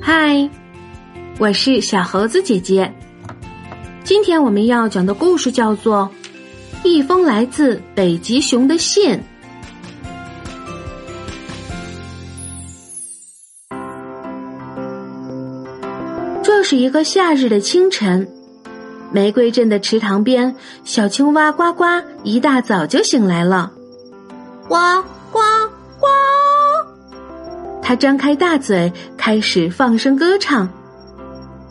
嗨，我是小猴子姐姐。今天我们要讲的故事叫做《一封来自北极熊的信》。这是一个夏日的清晨，玫瑰镇的池塘边，小青蛙呱呱一大早就醒来了，呱呱他！张开大嘴，开始放声歌唱。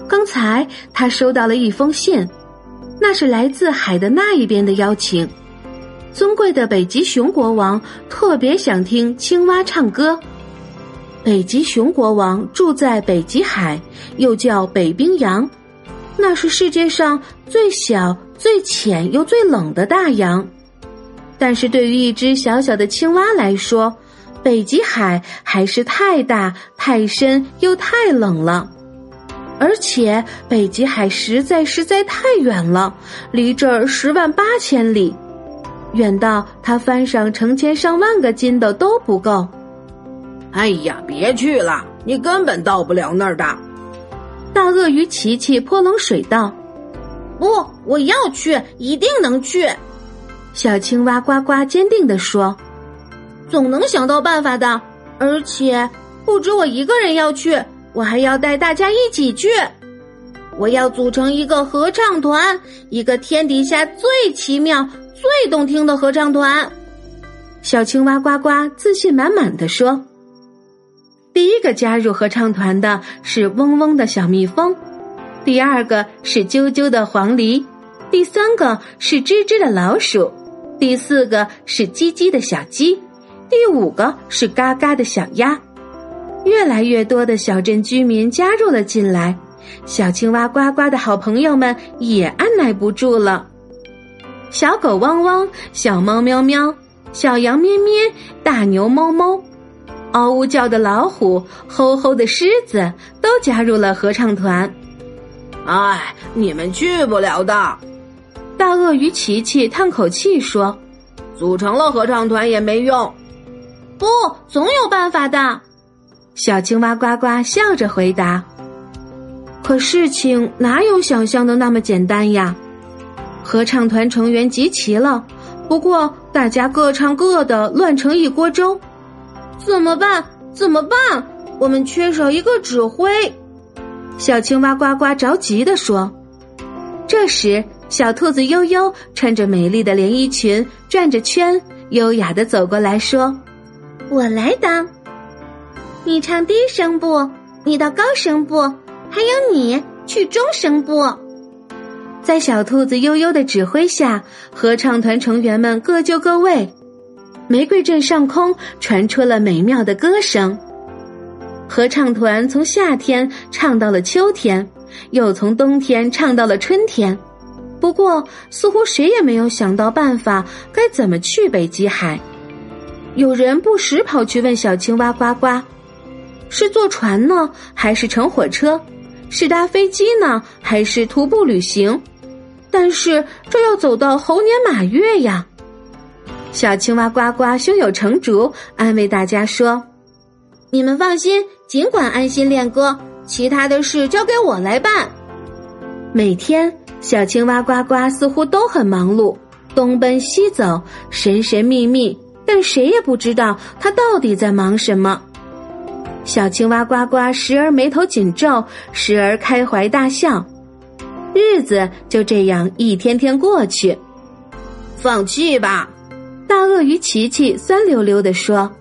刚才他收到了一封信，那是来自海的那一边的邀请。尊贵的北极熊国王特别想听青蛙唱歌。北极熊国王住在北极海，又叫北冰洋，那是世界上最小、最浅又最冷的大洋。但是对于一只小小的青蛙来说，北极海还是太大、太深又太冷了。而且北极海实在实在太远了，离这儿十万八千里，远到他翻上成千上万个筋斗都不够。哎呀，别去了，你根本到不了那儿的。大鳄鱼琪琪泼冷水道：“不，我要去，一定能去。”小青蛙呱呱坚定地说：“总能想到办法的，而且不止我一个人要去，我还要带大家一起去。我要组成一个合唱团，一个天底下最奇妙、最动听的合唱团。”小青蛙呱呱自信满满的说。第一个加入合唱团的是嗡嗡的小蜜蜂，第二个是啾啾的黄鹂，第三个是吱吱的老鼠，第四个是叽叽的小鸡，第五个是嘎嘎的小鸭。越来越多的小镇居民加入了进来，小青蛙呱呱的好朋友们也按耐不住了。小狗汪汪，小猫喵喵，小羊咩咩，大牛哞哞。嗷呜叫的老虎，吼吼的狮子，都加入了合唱团。哎，你们去不了的。大鳄鱼琪琪叹口气说：“组成了合唱团也没用。”不，总有办法的。小青蛙呱呱笑着回答：“可事情哪有想象的那么简单呀？”合唱团成员集齐了，不过大家各唱各的，乱成一锅粥。怎么办？怎么办？我们缺少一个指挥。小青蛙呱呱着急地说。这时，小兔子悠悠穿着美丽的连衣裙，转着圈，优雅的走过来说：“我来当。你唱低声部，你到高声部，还有你去中声部。”在小兔子悠悠的指挥下，合唱团成员们各就各位。玫瑰镇上空传出了美妙的歌声，合唱团从夏天唱到了秋天，又从冬天唱到了春天。不过，似乎谁也没有想到办法该怎么去北极海。有人不时跑去问小青蛙呱呱：“是坐船呢，还是乘火车？是搭飞机呢，还是徒步旅行？”但是这要走到猴年马月呀。小青蛙呱呱胸有成竹，安慰大家说：“你们放心，尽管安心练歌，其他的事交给我来办。”每天，小青蛙呱呱似乎都很忙碌，东奔西走，神神秘秘，但谁也不知道他到底在忙什么。小青蛙呱呱时而眉头紧皱，时而开怀大笑，日子就这样一天天过去。放弃吧。大鳄鱼琪琪酸溜溜地说：“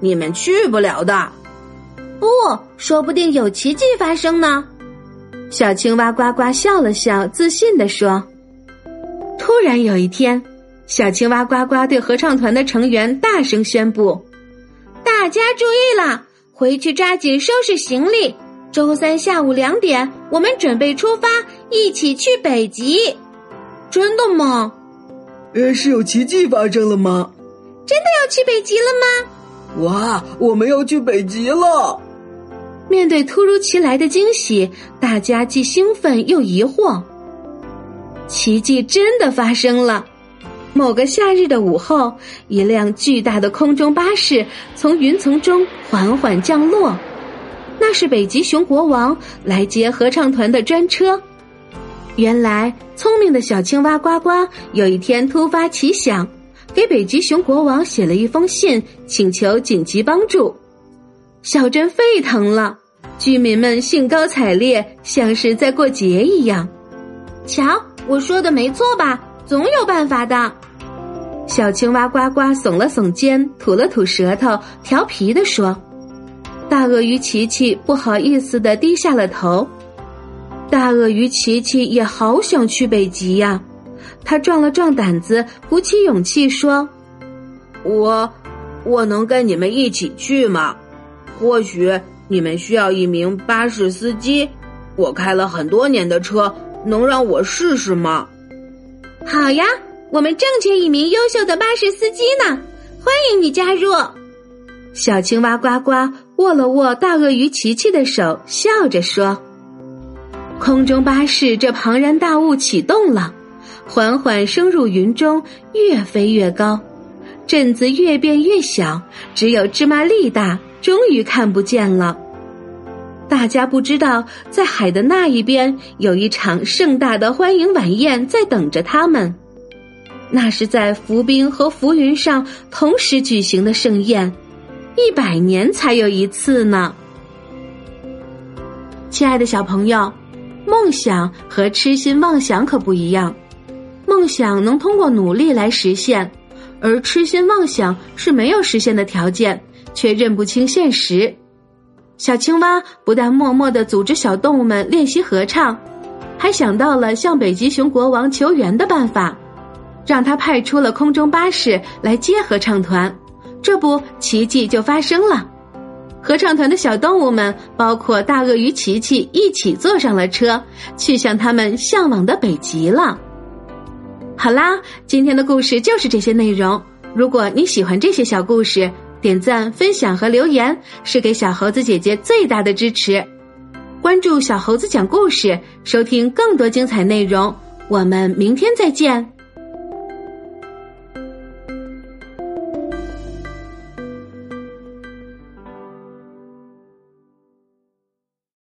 你们去不了的。”不，说不定有奇迹发生呢。小青蛙呱呱笑了笑，自信地说：“突然有一天，小青蛙呱呱对合唱团的成员大声宣布：‘大家注意了，回去抓紧收拾行李。周三下午两点，我们准备出发，一起去北极。’真的吗？”呃，是有奇迹发生了吗？真的要去北极了吗？哇，我们要去北极了！面对突如其来的惊喜，大家既兴奋又疑惑。奇迹真的发生了。某个夏日的午后，一辆巨大的空中巴士从云层中缓缓降落。那是北极熊国王来接合唱团的专车。原来，聪明的小青蛙呱呱有一天突发奇想，给北极熊国王写了一封信，请求紧急帮助。小镇沸腾了，居民们兴高采烈，像是在过节一样。瞧，我说的没错吧？总有办法的。小青蛙呱呱耸了耸肩，吐了吐舌头，调皮地说。大鳄鱼琪琪不好意思的低下了头，大鳄鱼琪琪也好想去北极呀，他壮了壮胆子，鼓起勇气说：“我，我能跟你们一起去吗？或许你们需要一名巴士司机，我开了很多年的车，能让我试试吗？”“好呀，我们正缺一名优秀的巴士司机呢，欢迎你加入。”小青蛙呱呱握了握大鳄鱼琪琪的手，笑着说：“空中巴士这庞然大物启动了，缓缓升入云中，越飞越高，镇子越变越小，只有芝麻粒大，终于看不见了。大家不知道，在海的那一边有一场盛大的欢迎晚宴在等着他们，那是在浮冰和浮云上同时举行的盛宴。”一百年才有一次呢，亲爱的小朋友，梦想和痴心妄想可不一样。梦想能通过努力来实现，而痴心妄想是没有实现的条件，却认不清现实。小青蛙不但默默的组织小动物们练习合唱，还想到了向北极熊国王求援的办法，让他派出了空中巴士来接合唱团。这不，奇迹就发生了。合唱团的小动物们，包括大鳄鱼琪琪，一起坐上了车，去向他们向往的北极了。好啦，今天的故事就是这些内容。如果你喜欢这些小故事，点赞、分享和留言是给小猴子姐姐最大的支持。关注小猴子讲故事，收听更多精彩内容。我们明天再见。